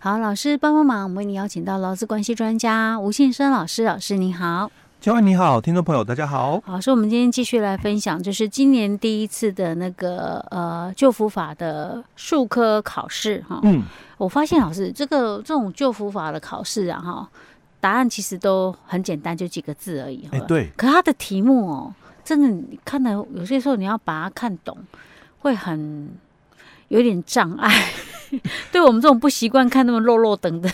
好，老师帮帮忙，我们为你邀请到劳资关系专家吴信生老师，老师您好。千万你好，听众朋友大家好。好，所以我们今天继续来分享，就是今年第一次的那个呃救福法的术科考试哈。嗯，我发现老师这个这种救福法的考试啊哈，答案其实都很简单，就几个字而已。哎，对。可它的题目哦，真的你看的有些时候你要把它看懂，会很有点障碍。对我们这种不习惯看那么肉肉等的。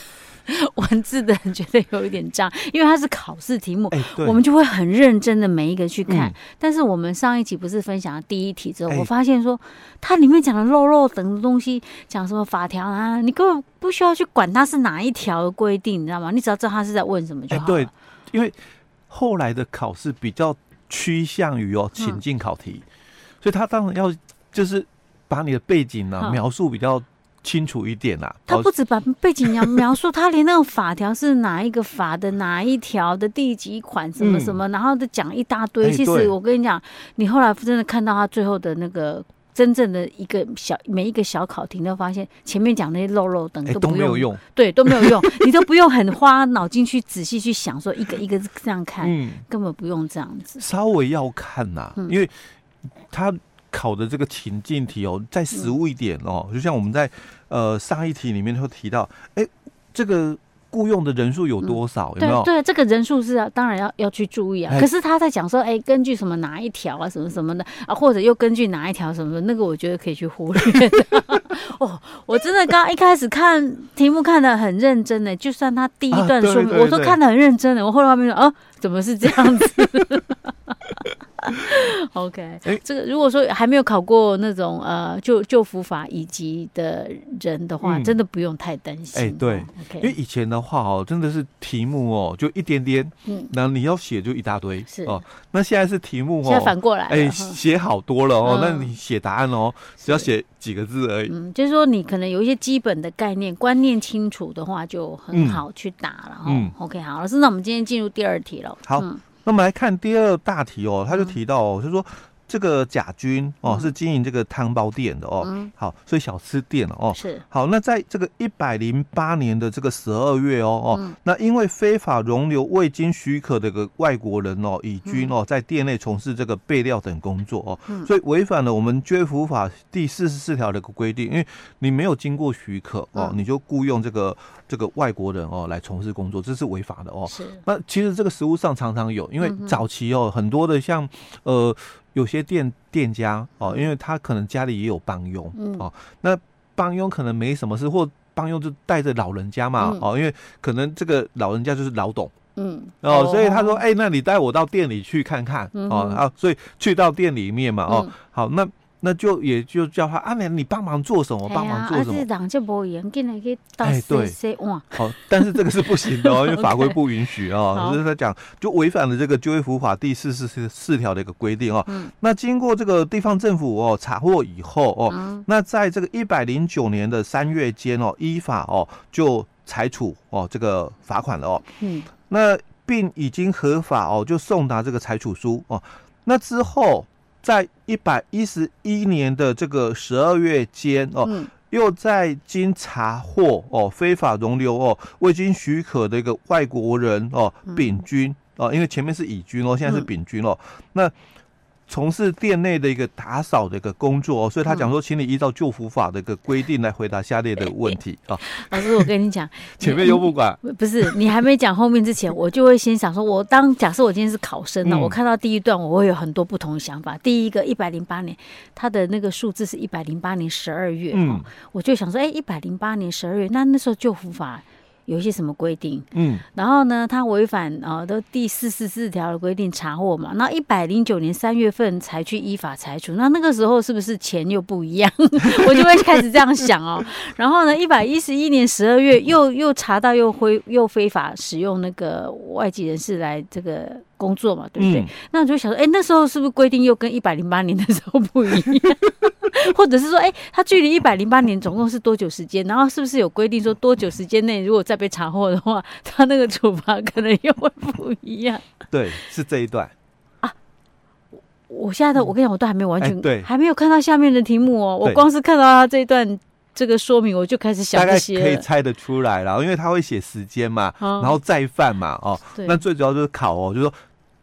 文字的人觉得有一点脏，因为它是考试题目，欸、我们就会很认真的每一个去看。嗯、但是我们上一集不是分享了第一题之后，欸、我发现说它里面讲的肉肉等的东西，讲什么法条啊，你根本不需要去管它是哪一条的规定，你知道吗？你只要知道他是在问什么就好了。欸、对，因为后来的考试比较趋向于哦情境考题，嗯、所以他当然要就是把你的背景呢、啊、描述比较。清楚一点啦，他不止把背景描 描述，他连那个法条是哪一个法的哪一条的第几款什么什么，嗯、然后都讲一大堆。欸、其实我跟你讲，你后来真的看到他最后的那个真正的一个小每一个小考题，都发现前面讲那些漏漏等都，都没有用，对，都没有用，你都不用很花脑筋去仔细去想，说一个一个这样看，嗯、根本不用这样子。稍微要看呐、啊，嗯、因为他。考的这个情境题哦，再实务一点哦，嗯、就像我们在呃上一题里面会提到，哎，这个雇佣的人数有多少？嗯、有没有？对，对，这个人数是当然要要去注意啊。可是他在讲说，哎，根据什么哪一条啊，什么什么的啊，或者又根据哪一条什么的，那个我觉得可以去忽略。哦，我真的刚刚一开始看题目看的很认真呢，就算他第一段说明，啊、我说看的很认真的，我后来后面说，哦、啊，怎么是这样子？OK，哎，这个如果说还没有考过那种呃救救服法以及的人的话，嗯、真的不用太担心。哎，对，OK，因为以前的话哦，真的是题目哦就一点点，嗯，然后你要写就一大堆，是。哦。那现在是题目哦，现在反过来，哎，写好多了哦。嗯、那你写答案哦，只要写几个字而已。嗯，就是说你可能有一些基本的概念观念清楚的话，就很好去答了。嗯，OK，好，老师，那我们今天进入第二题了。好。嗯那么来看第二大题哦，他就提到哦，就是说。这个甲军哦，是经营这个汤包店的哦，嗯、好，所以小吃店哦，是好。那在这个一百零八年的这个十二月哦哦，嗯、那因为非法容留未经许可的一个外国人哦，乙军哦，在店内从事这个备料等工作哦，嗯、所以违反了我们就业服法第四十四条的一个规定，因为你没有经过许可哦，嗯、你就雇佣这个这个外国人哦来从事工作，这是违法的哦。是。那其实这个实物上常常有，因为早期哦很多的像呃。有些店店家哦，因为他可能家里也有帮佣，嗯、哦，那帮佣可能没什么事，或帮佣就带着老人家嘛，嗯、哦，因为可能这个老人家就是老董，嗯，哦，所以他说，哎、欸，那你带我到店里去看看，哦，啊，所以去到店里面嘛，哦，嗯、好，那。那就也就叫他阿美，你帮忙做什么？帮忙做什么？好，但是这个是不行的哦，因为法规不允许哦。就是他讲，就违反了这个就业服务法第四十四条的一个规定哦。嗯。那经过这个地方政府哦查获以后哦，那在这个一百零九年的三月间哦，依法哦就裁处哦这个罚款了哦。嗯。那并已经合法哦就送达这个裁处书哦。那之后。在一百一十一年的这个十二月间哦，嗯、又在经查获哦非法容留哦未经许可的一个外国人哦丙军哦，因为前面是乙军哦，现在是丙军哦，嗯、那。从事店内的一个打扫的一个工作，所以他讲说，请你依照旧服法的一个规定来回答下列的问题 啊。老师，我跟你讲，前面又不管，不是你还没讲后面之前，我就会先想说，我当假设我今天是考生呢，我看到第一段，我会有很多不同的想法。第一个，一百零八年，他的那个数字是一百零八年十二月，嗯，我就想说，哎，一百零八年十二月，那那时候旧服法。有一些什么规定？嗯，然后呢，他违反啊，都第四十四条的规定查获嘛。那一百零九年三月份才去依法裁处，那那个时候是不是钱又不一样？我就会开始这样想哦。然后呢，一百一十一年十二月又又查到又非又非法使用那个外籍人士来这个工作嘛，对不对？嗯、那我就想说，哎，那时候是不是规定又跟一百零八年的时候不一样？或者是说，哎，他距离一百零八年总共是多久时间？然后是不是有规定说多久时间内如果再被查获的话，他那个处罚可能又会不一样？对，是这一段啊。我现在的我跟你讲，我都还没完全、嗯、对，还没有看到下面的题目哦。我光是看到他这一段这个说明，我就开始想这些，大概可以猜得出来了，因为他会写时间嘛，然后再犯嘛，哦，那最主要就是考哦，就是说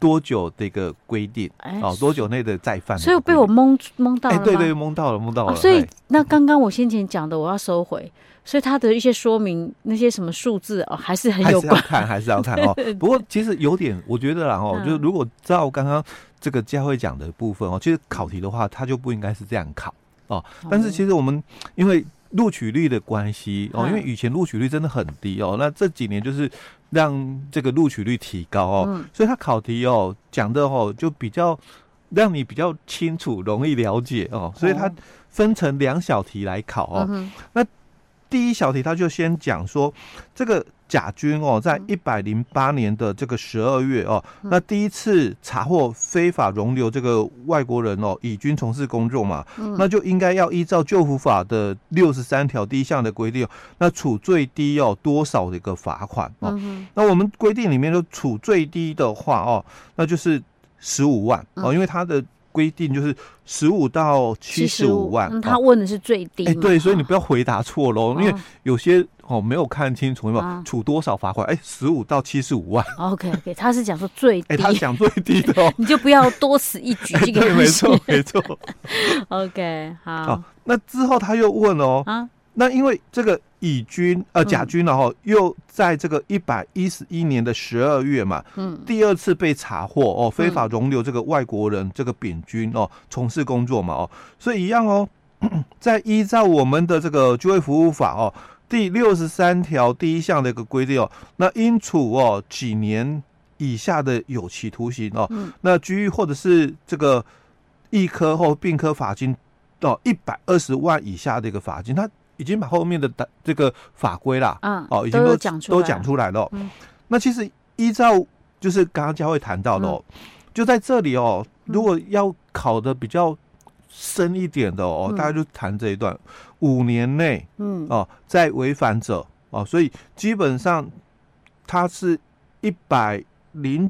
多久的一个规定，哦，多久内的再犯，所以被我蒙蒙到了，对对，蒙到了，蒙到了。所以那刚刚我先前讲的，我要收回。所以他的一些说明，那些什么数字哦，还是很有关。还是要看，还是要看哦。不过其实有点，我觉得啦哦，就是如果照刚刚这个佳慧讲的部分哦，其实考题的话，他就不应该是这样考哦。但是其实我们因为录取率的关系哦，因为以前录取率真的很低哦，那这几年就是让这个录取率提高哦，所以他考题哦讲的哦就比较让你比较清楚、容易了解哦，所以他分成两小题来考哦，那。第一小题，他就先讲说，这个甲军哦，在一百零八年的这个十二月哦，那第一次查获非法容留这个外国人哦，乙军从事工作嘛，那就应该要依照就服法的六十三条第一项的规定，那处最低要多少的一个罚款哦？那我们规定里面就处最低的话哦，那就是十五万哦，因为他的。规定就是十五到七十五万，嗯，他问的是最低。哎，对，所以你不要回答错喽，因为有些哦没有看清楚，有没有处多少罚款？哎，十五到七十五万。OK，OK，他是讲说最低，哎，他讲最低的哦，你就不要多此一举，这个没错，没错。OK，好，好，那之后他又问哦，啊，那因为这个。乙军呃甲军然后又在这个一百一十一年的十二月嘛，嗯，第二次被查获哦，非法容留这个外国人这个丙军哦，从事工作嘛哦，所以一样哦，在依照我们的这个就业服务法哦第六十三条第一项的一个规定哦，那应处哦几年以下的有期徒刑哦，那拘役或者是这个一科或并科罚金到一百二十万以下的一个罚金，他。已经把后面的这个法规啦，嗯，哦，已经都讲都讲出来了。嗯，那其实依照就是刚刚佳慧谈到的，哦，就在这里哦，如果要考的比较深一点的哦，大家就谈这一段，五年内，嗯，哦，在违反者哦，所以基本上他是一百零。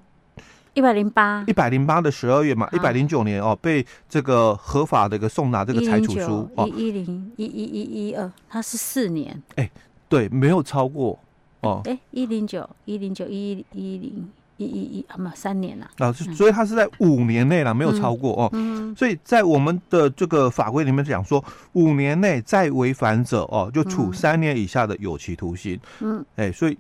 一百零八，一百零八的十二月嘛，一百零九年哦，被这个合法的一个送达这个裁处书哦，一一零一一一一二，它是四年，哎，对，没有超过哦，哎，一零九一零九一一一零一一一啊，没有三年了。啊，所以它是在五年内了，没有超过哦，嗯，所以在我们的这个法规里面讲说，五年内再违反者哦，就处三年以下的有期徒刑，嗯，哎，所以。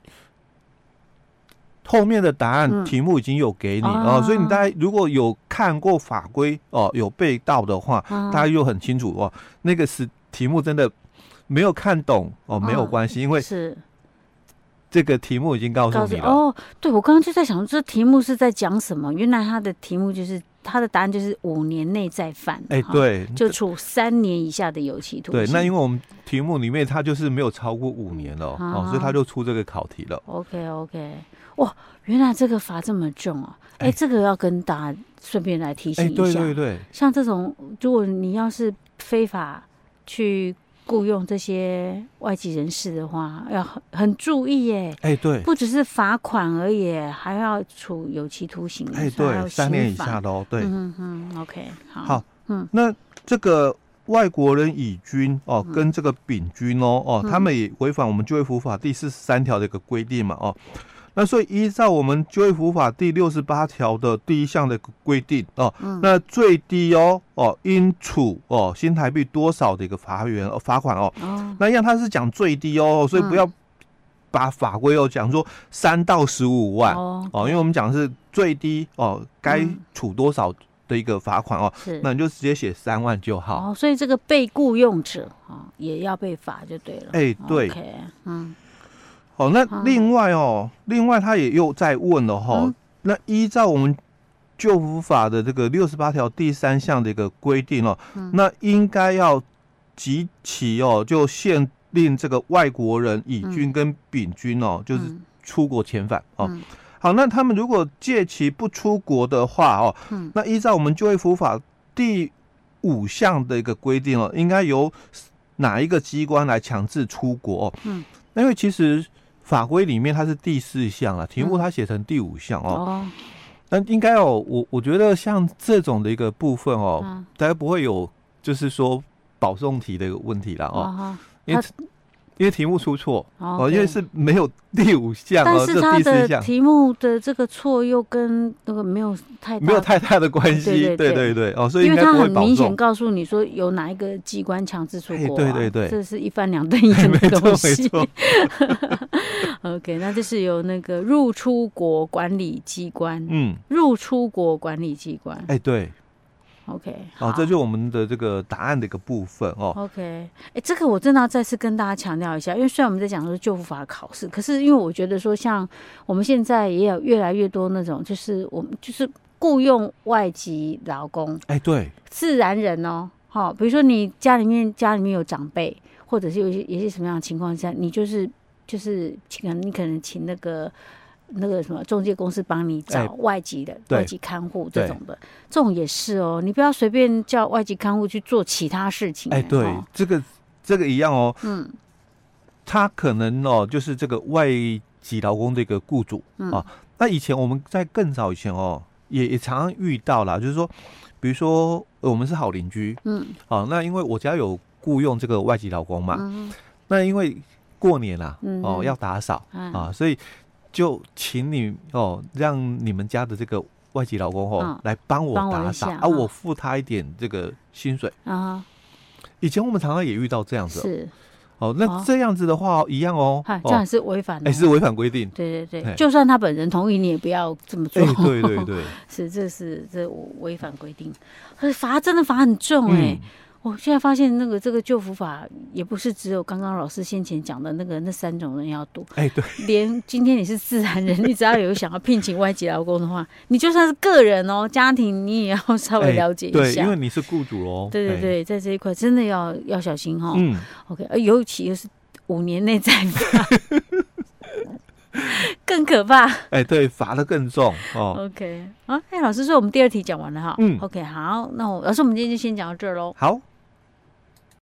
后面的答案题目已经有给你哦，嗯、所以你大家如果有看过法规哦，有背到的话，嗯、大家又很清楚哦。那个是题目真的没有看懂哦，没有关系，因为是这个题目已经告诉你了哦。对，我刚刚就在想，这题目是在讲什么？原来他的题目就是他的答案就是五年内再犯，哎，对，就处三年以下的有期徒刑。对，那因为我们题目里面他就是没有超过五年了哦，所以他就出这个考题了。OK OK。哇，原来这个罚这么重啊！哎、欸，这个要跟大家顺便来提醒一下。对对对，像这种，如果你要是非法去雇佣这些外籍人士的话，要很很注意耶。哎，对，不只是罚款而已，还要处有期徒刑。哎，对，三年以下的哦。对，嗯嗯，OK，好。好，嗯，那这个外国人乙军哦，跟这个丙军哦，哦，他们也违反我们就业服务法第四十三条的一个规定嘛，哦。那所以依照我们就业服务法第六十八条的第一项的规定哦，嗯、那最低哦哦应处哦新台币多少的一个罚元哦罚款哦，哦。那样他是讲最低哦，所以不要把法规哦讲说三到十五万哦，哦，因为我们讲的是最低哦该处多少的一个罚款哦，是。那你就直接写三万就好。哦，所以这个被雇佣者啊也要被罚就对了，哎、欸、对，okay, 嗯。哦，那另外哦，另外他也又在问了哈，嗯、那依照我们就服法的这个六十八条第三项的一个规定哦，嗯、那应该要及其哦，就限令这个外国人乙军跟丙军哦，嗯、就是出国遣返哦。嗯、好，那他们如果借其不出国的话哦，嗯、那依照我们就业服务法第五项的一个规定哦，应该由哪一个机关来强制出国哦？嗯，因为其实。法规里面它是第四项啊，题目它写成第五项哦。那、嗯、应该哦，我我觉得像这种的一个部分哦，大家、嗯、不会有就是说保送题的一个问题了哦。因为因为题目出错哦，因为是没有第五项，但是他的题目的这个错又跟那个没有太没有太大的关系，对对对对哦，所以因为他很明显告诉你说有哪一个机关强制出国，对对对，这是一翻两瞪眼的 东西。OK，那这是由那个入出国管理机关，嗯，入出国管理机关，哎对。OK，好，这就我们的这个答案的一个部分哦。OK，哎、欸，这个我真的要再次跟大家强调一下，因为虽然我们在讲说救护法考试，可是因为我觉得说，像我们现在也有越来越多那种，就是我们就是雇佣外籍劳工，哎，对，自然人哦，好，比如说你家里面家里面有长辈，或者是有些有些什么样的情况下，你就是就是请你可能请那个。那个什么中介公司帮你找外籍的、欸、外籍看护这种的，这种也是哦。你不要随便叫外籍看护去做其他事情、欸。哎，对，哦、这个这个一样哦。嗯，他可能哦，就是这个外籍劳工的一个雇主、嗯、啊。那以前我们在更早以前哦，也也常常遇到啦，就是说，比如说我们是好邻居，嗯，好、啊，那因为我家有雇佣这个外籍劳工嘛，嗯、那因为过年啦、啊，嗯、哦要打扫、嗯、啊，所以。就请你哦，让你们家的这个外籍老公哦，哦来帮我打扫，啊，我付他一点这个薪水。啊。以前我们常常也遇到这样子，是。哦，那这样子的话、哦、一样哦，这样是违反，哎，是违反规定。对对对，就算他本人同意，你也不要这么做。对对对，是这是这违反规定，罚真的罚很重哎。嗯我现在发现，那个这个救福法也不是只有刚刚老师先前讲的那个那三种人要读，哎，对，连今天你是自然人，你只要有想要聘请外籍劳工的话，你就算是个人哦，家庭你也要稍微了解一下，对，因为你是雇主哦，对对对，在这一块真的要要小心哈。嗯，OK，而尤其又是五年内再罚。更可怕，哎、欸，对，罚的更重哦。OK，啊，哎，老师说我们第二题讲完了哈。嗯，OK，好，那我老师，我们今天就先讲到这儿喽。好。